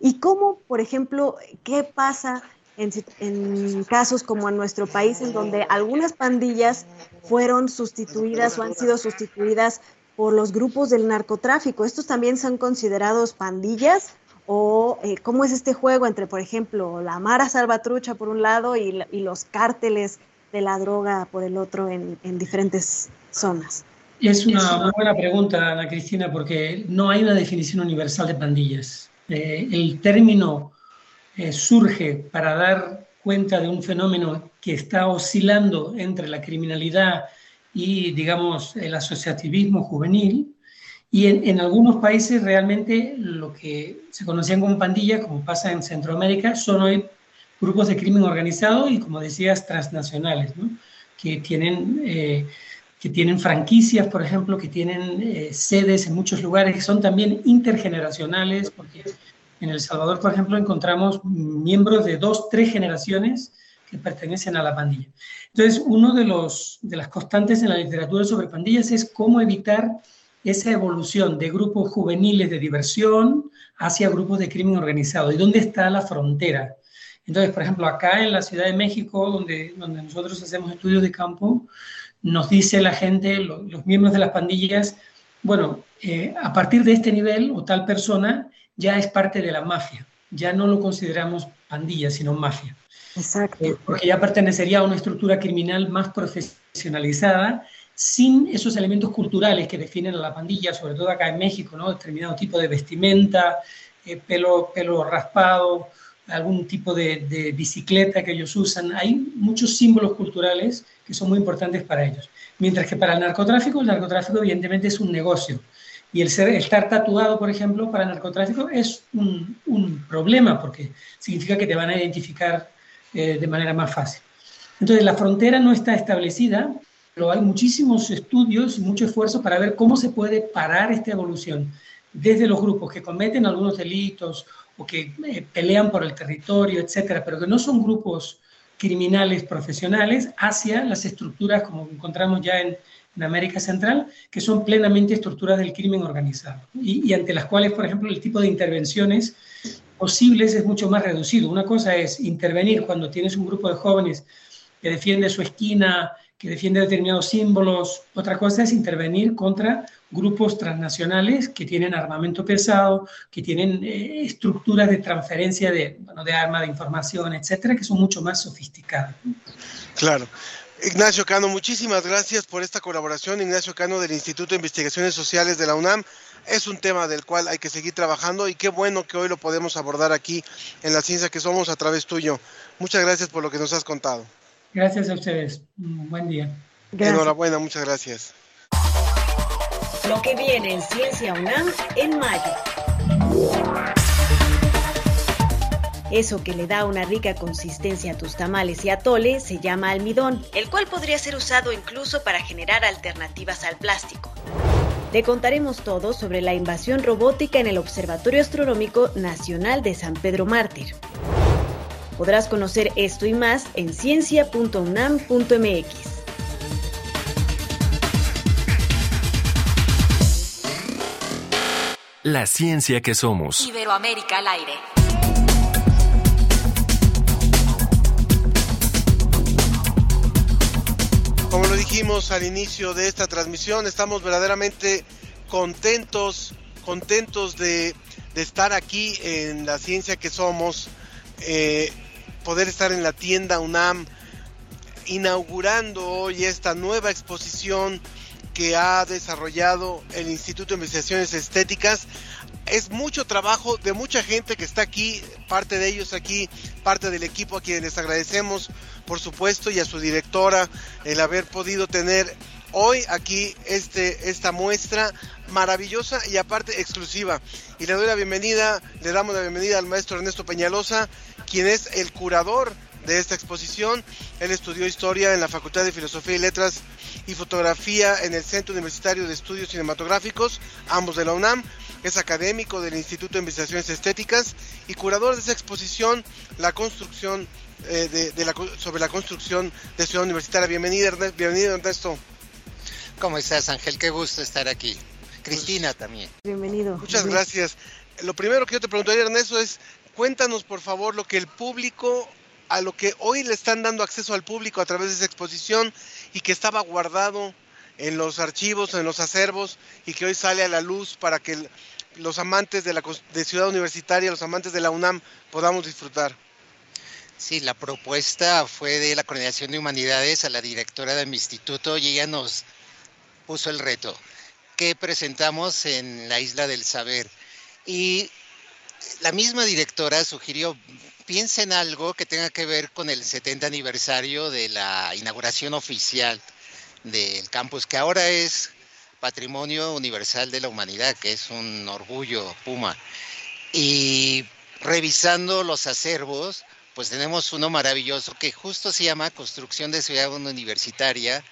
Y cómo, por ejemplo, qué pasa en, casos como en nuestro país, en donde algunas pandillas fueron sustituidas o han sido sustituidas por los grupos del narcotráfico. ¿Estos también son considerados pandillas? ¿O eh, cómo es este juego entre, por ejemplo, la Mara Salvatrucha por un lado y, los cárteles de la droga por el otro en, en diferentes zonas? Es una buena pregunta, Ana Cristina, porque no hay una definición universal de pandillas. Eh, el término eh, surge para dar cuenta de un fenómeno que está oscilando entre la criminalidad y, digamos, el asociativismo juvenil. Y en, algunos países realmente lo que se conocían como pandillas, como pasa en Centroamérica, son hoy grupos de crimen organizado y, como decías, transnacionales, que, tienen, eh, que tienen franquicias, por ejemplo, que tienen eh, sedes en muchos lugares, que son también intergeneracionales, porque en El Salvador, por ejemplo, encontramos miembros de dos, tres generaciones que pertenecen a la pandilla. Entonces, uno de, los, de las constantes en la literatura sobre pandillas es cómo evitar esa evolución de grupos juveniles de diversión hacia grupos de crimen organizado y dónde está la frontera entonces, por ejemplo, acá en la Ciudad de México, donde, donde nosotros hacemos estudios de campo, nos dice la gente, los, miembros de las pandillas, bueno, eh, a partir de este nivel o tal persona ya es parte de la mafia, ya no lo consideramos pandilla, sino mafia. Exacto. Eh, porque ya pertenecería a una estructura criminal más profesionalizada, sin esos elementos culturales que definen a la pandilla, sobre todo acá en México, ¿no? Determinado tipo de vestimenta, eh, pelo, pelo raspado, algún tipo de, bicicleta que ellos usan. Hay muchos símbolos culturales que son muy importantes para ellos. Mientras que para el narcotráfico, el narcotráfico evidentemente es un negocio. Y el, ser, estar tatuado, por ejemplo, para el narcotráfico es un, un problema porque significa que te van a identificar eh, de manera más fácil. Entonces, la frontera no está establecida, pero hay muchísimos estudios y mucho esfuerzo para ver cómo se puede parar esta evolución desde los grupos que cometen algunos delitos o que eh, pelean por el territorio, etcétera, pero que no son grupos criminales profesionales, hacia las estructuras como encontramos ya en, en América Central, que son plenamente estructuras del crimen organizado y, ante las cuales, por ejemplo, el tipo de intervenciones posibles es mucho más reducido. Una cosa es intervenir cuando tienes un grupo de jóvenes que defiende su esquina, que defiende determinados símbolos. Otra cosa es intervenir contra grupos transnacionales que tienen armamento pesado, que tienen eh, estructuras de transferencia de, bueno, de arma, de información, etcétera, que son mucho más sofisticadas. Claro. Ignacio Cano, muchísimas gracias por esta colaboración. Ignacio Cano del Instituto de Investigaciones Sociales de la UNAM. Es un tema del cual hay que seguir trabajando y qué bueno que hoy lo podemos abordar aquí en la ciencia que somos a través tuyo. Muchas gracias por lo que nos has contado. Gracias a ustedes. Buen día. Gracias. Enhorabuena, muchas gracias. Lo que viene en Ciencia UNAM en mayo. Eso que le da una rica consistencia a tus tamales y atole se llama almidón, el cual podría ser usado incluso para generar alternativas al plástico. Le contaremos todo sobre la invasión robótica en el Observatorio Astronómico Nacional de San Pedro Mártir. Podrás conocer esto y más en ciencia.unam.mx. La ciencia que somos. Iberoamérica al aire. Como lo dijimos al inicio de esta transmisión, estamos verdaderamente contentos, contentos de, de estar aquí en la ciencia que somos. Eh, poder estar en la tienda UNAM inaugurando hoy esta nueva exposición que ha desarrollado el Instituto de Investigaciones Estéticas. Es mucho trabajo de mucha gente que está aquí, parte de ellos aquí, parte del equipo a quienes agradecemos, por supuesto, y a su directora el haber podido tener hoy aquí este, esta muestra maravillosa y aparte exclusiva. Y le doy la bienvenida, le damos la bienvenida al maestro Ernesto Peñalosa, quien es el curador de esta exposición. Él estudió historia en la Facultad de Filosofía y Letras y fotografía en el Centro Universitario de Estudios Cinematográficos, ambos de la UNAM. Es académico del Instituto de Investigaciones Estéticas y curador de esa exposición, la construcción eh, de, la, sobre la construcción de Ciudad Universitaria. Bienvenido, bienvenido Ernesto. ¿Cómo estás, Ángel? Qué gusto estar aquí. Cristina también. Bienvenido. Muchas gracias. Lo primero que yo te preguntaría, Ernesto, es cuéntanos por favor lo que el público, a lo que hoy le están dando acceso al público a través de esa exposición y que estaba guardado en los archivos, en los acervos y que hoy sale a la luz para que los amantes de la de Ciudad Universitaria, los amantes de la UNAM podamos disfrutar. Sí, la propuesta fue de la Coordinación de Humanidades a la directora de mi instituto y ella nos puso el reto que presentamos en la Isla del Saber. Y la misma directora sugirió, piensen algo que tenga que ver con el 70 aniversario de la inauguración oficial del campus, que ahora es Patrimonio Universal de la Humanidad, que es un orgullo Puma. Y revisando los acervos, pues tenemos uno maravilloso que justo se llama Construcción de Ciudad Universitaria,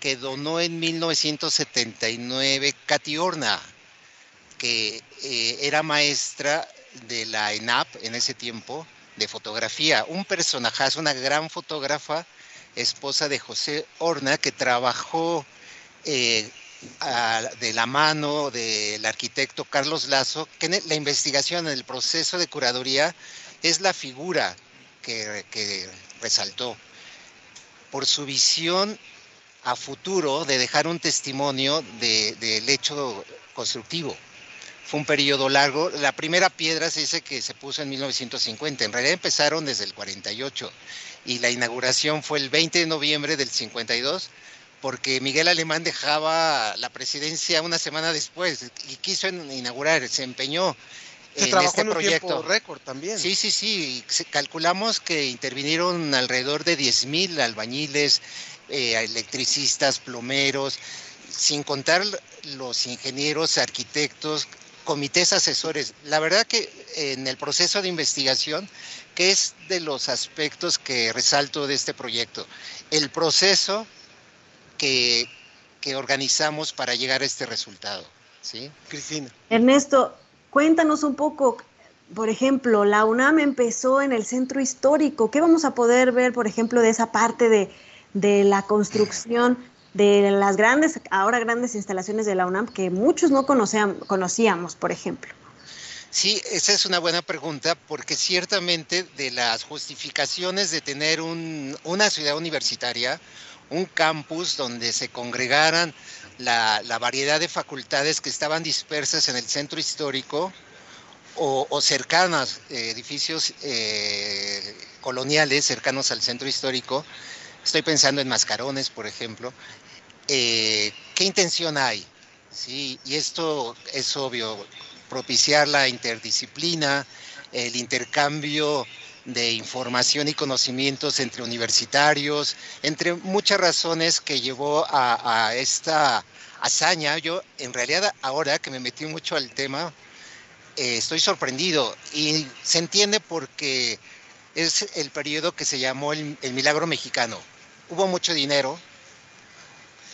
que donó en 1979 Katy Orna, que eh, era maestra de la ENAP en ese tiempo de fotografía, un personajazo, una gran fotógrafa esposa de José Horna, que trabajó eh, de la mano del arquitecto Carlos Lazo, que la investigación en el proceso de curaduría es la figura que, resaltó por su visión a futuro de dejar un testimonio del hecho constructivo. Fue un periodo largo. La primera piedra se dice que se puso en 1950. En realidad empezaron desde el 48 y la inauguración fue el 20 de noviembre del 52 porque Miguel Alemán dejaba la presidencia una semana después y quiso inaugurar, se empeñó se en este proyecto. récord también. Sí, sí, sí. Calculamos que intervinieron alrededor de 10.000 albañiles, eh, electricistas, plomeros, sin contar los ingenieros, arquitectos, comités asesores. La verdad que en el proceso de investigación, que es de los aspectos que resalto de este proyecto, el proceso que, organizamos para llegar a este resultado. ¿sí? Cristina. Ernesto, cuéntanos un poco, por ejemplo, la UNAM empezó en el centro histórico. ¿Qué vamos a poder ver, por ejemplo, de esa parte de, de la construcción de las grandes, ahora grandes instalaciones de la UNAM que muchos no conocíamos, por ejemplo? Sí, esa es una buena pregunta porque ciertamente de las justificaciones de tener una ciudad universitaria, un campus donde se congregaran la, variedad de facultades que estaban dispersas en el centro histórico o, cercanas, eh, edificios eh, coloniales cercanos al centro histórico, estoy pensando en Mascarones, por ejemplo, eh, ¿qué intención hay? ¿Sí? Y esto es obvio, propiciar la interdisciplina, el intercambio de información y conocimientos entre universitarios, entre muchas razones que llevó a, esta hazaña. Yo, en realidad, ahora que me metí mucho al tema, eh, estoy sorprendido y se entiende porque es el periodo que se llamó el milagro mexicano. Hubo mucho dinero,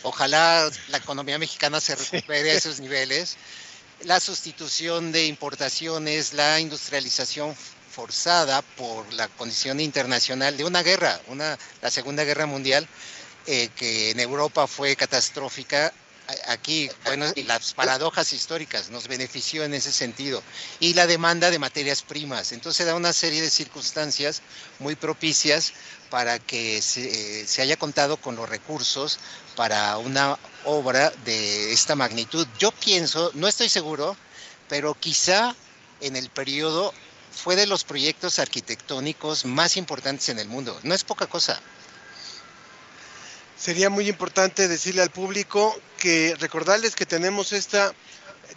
Ojalá la economía mexicana se recupere a esos niveles. La sustitución de importaciones, la industrialización forzada por la condición internacional de una guerra, una, la Segunda Guerra Mundial, eh, que en Europa fue catastrófica, aquí, bueno, las paradojas históricas nos benefició en ese sentido. Y la demanda de materias primas. Entonces da una serie de circunstancias muy propicias para que se, se, haya contado con los recursos para una obra de esta magnitud. Yo pienso, no estoy seguro, pero quizá en el periodo fue de los proyectos arquitectónicos más importantes en el mundo. No es poca cosa sería muy importante decirle al público que recordarles que tenemos esta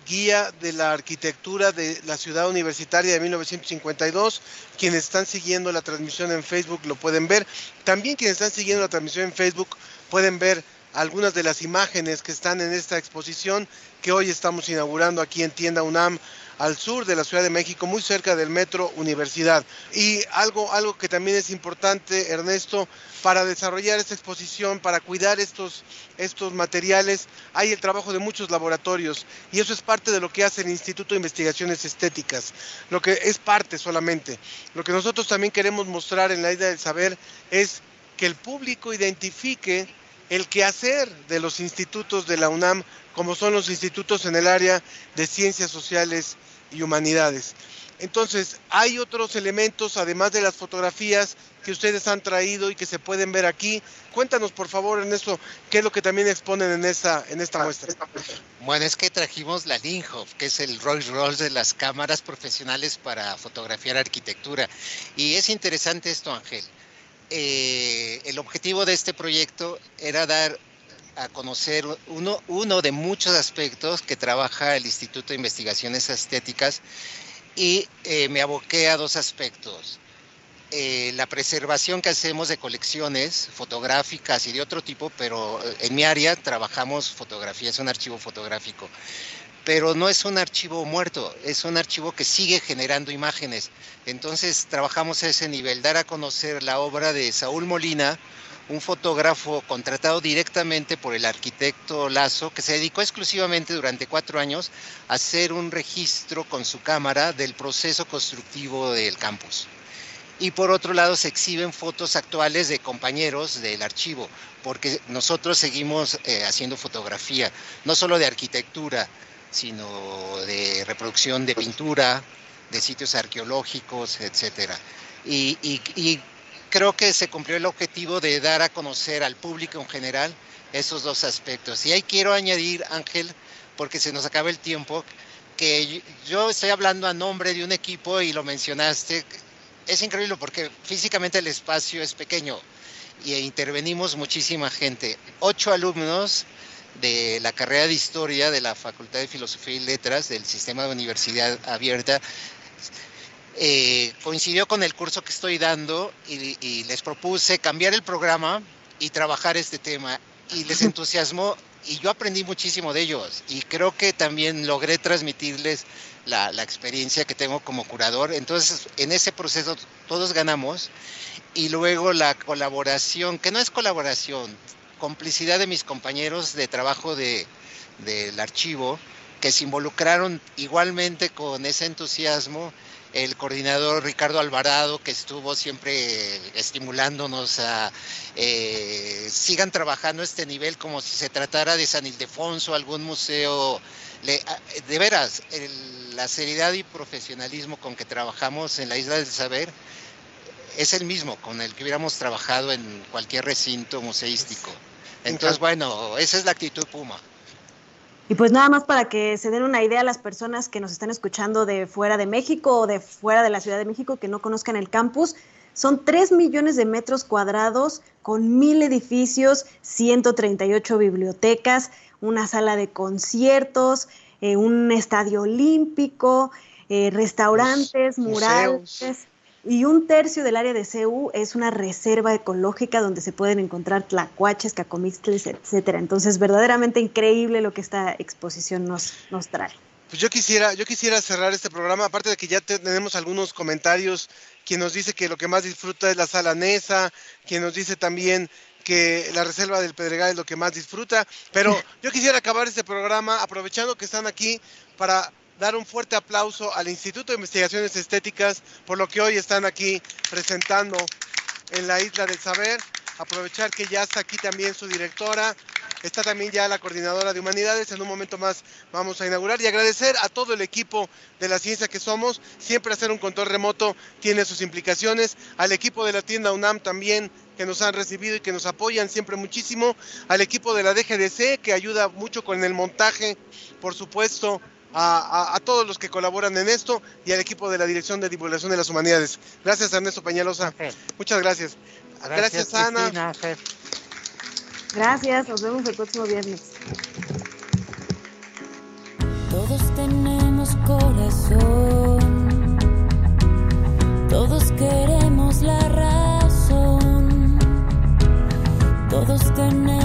guía de la arquitectura de la ciudad universitaria de 1952. Quienes están siguiendo la transmisión en Facebook lo pueden ver. También quienes están siguiendo la transmisión en Facebook pueden ver algunas de las imágenes que están en esta exposición que hoy estamos inaugurando aquí en Tienda UNAM al sur de la Ciudad de México, muy cerca del Metro Universidad. Y algo, algo que también es importante, Ernesto, para desarrollar esta exposición, para cuidar estos, estos materiales, hay el trabajo de muchos laboratorios y eso es parte de lo que hace el Instituto de Investigaciones Estéticas, lo que es parte solamente. Lo que nosotros también queremos mostrar en la Isla del Saber es que el público identifique el quehacer de los institutos de la UNAM, como son los institutos en el área de ciencias sociales y humanidades. Entonces, hay otros elementos, además de las fotografías que ustedes han traído y que se pueden ver aquí. Cuéntanos, por favor, Ernesto, qué es lo que también exponen en esta, en esta muestra. Bueno, es que trajimos la Linhof, que es el Rolls Royce de las cámaras profesionales para fotografiar arquitectura. Y es interesante esto, Ángel. Eh, el objetivo de este proyecto era dar a conocer uno, de muchos aspectos que trabaja el Instituto de Investigaciones Estéticas y eh, me aboqué a dos aspectos. Eh, la preservación que hacemos de colecciones fotográficas y de otro tipo, pero en mi área trabajamos fotografía, es un archivo fotográfico pero no es un archivo muerto, es un archivo que sigue generando imágenes. Entonces trabajamos a ese nivel, dar a conocer la obra de Saúl Molina, un fotógrafo contratado directamente por el arquitecto Lazo, que se dedicó exclusivamente durante cuatro años a hacer un registro con su cámara del proceso constructivo del campus. Y por otro lado se exhiben fotos actuales de compañeros del archivo, porque nosotros seguimos eh, haciendo fotografía, no solo de arquitectura, sino de reproducción de pintura, de sitios arqueológicos, etcétera. Y, creo que se cumplió el objetivo de dar a conocer al público en general esos dos aspectos. Y ahí quiero añadir, Ángel, porque se nos acaba el tiempo, que yo estoy hablando a nombre de un equipo y lo mencionaste. Es increíble porque físicamente el espacio es pequeño y intervenimos muchísima gente. Ocho alumnos de la carrera de Historia de la Facultad de Filosofía y Letras del Sistema de Universidad Abierta. Eh, coincidió con el curso que estoy dando y, les propuse cambiar el programa y trabajar este tema y les [laughs] entusiasmó y yo aprendí muchísimo de ellos y creo que también logré transmitirles la, la, experiencia que tengo como curador. Entonces, en ese proceso todos ganamos y luego la colaboración, que no es colaboración, complicidad de mis compañeros de trabajo de, del archivo, que se involucraron igualmente con ese entusiasmo, el coordinador Ricardo Alvarado, que estuvo siempre estimulándonos a eh, sigan trabajando este nivel como si se tratara de San Ildefonso, algún museo. de veras, la seriedad y profesionalismo con que trabajamos en la Isla del Saber es el mismo con el que hubiéramos trabajado en cualquier recinto museístico. Entonces, bueno, esa es la actitud Puma. Y pues nada más para que se den una idea a las personas que nos están escuchando de fuera de México o de fuera de la Ciudad de México que no conozcan el campus, son 3 millones de metros cuadrados con mil edificios, 138 bibliotecas, una sala de conciertos, eh, un estadio olímpico, eh, restaurantes, murales. Y un tercio del área de CEU es una reserva ecológica donde se pueden encontrar tlacuaches, cacomistles, etcétera. Entonces, verdaderamente increíble lo que esta exposición nos, nos trae. Pues yo quisiera, yo quisiera cerrar este programa, aparte de que ya tenemos algunos comentarios, quien nos dice que lo que más disfruta es la sala Nesa, quien nos dice también que la reserva del Pedregal es lo que más disfruta, pero [laughs] yo quisiera acabar este programa aprovechando que están aquí para dar un fuerte aplauso al Instituto de Investigaciones Estéticas por lo que hoy están aquí presentando en la Isla del Saber. Aprovechar que ya está aquí también su directora, está también ya la coordinadora de humanidades, en un momento más vamos a inaugurar y agradecer a todo el equipo de la ciencia que somos, siempre hacer un control remoto tiene sus implicaciones, al equipo de la tienda UNAM también que nos han recibido y que nos apoyan siempre muchísimo, al equipo de la DGDC que ayuda mucho con el montaje, por supuesto, a, todos los que colaboran en esto y al equipo de la Dirección de Divulgación de las Humanidades. Gracias, Ernesto Peñalosa. Muchas gracias. Gracias, Ana. Gracias, nos vemos el próximo viernes. Todos tenemos corazón, todos queremos la razón, todos tenemos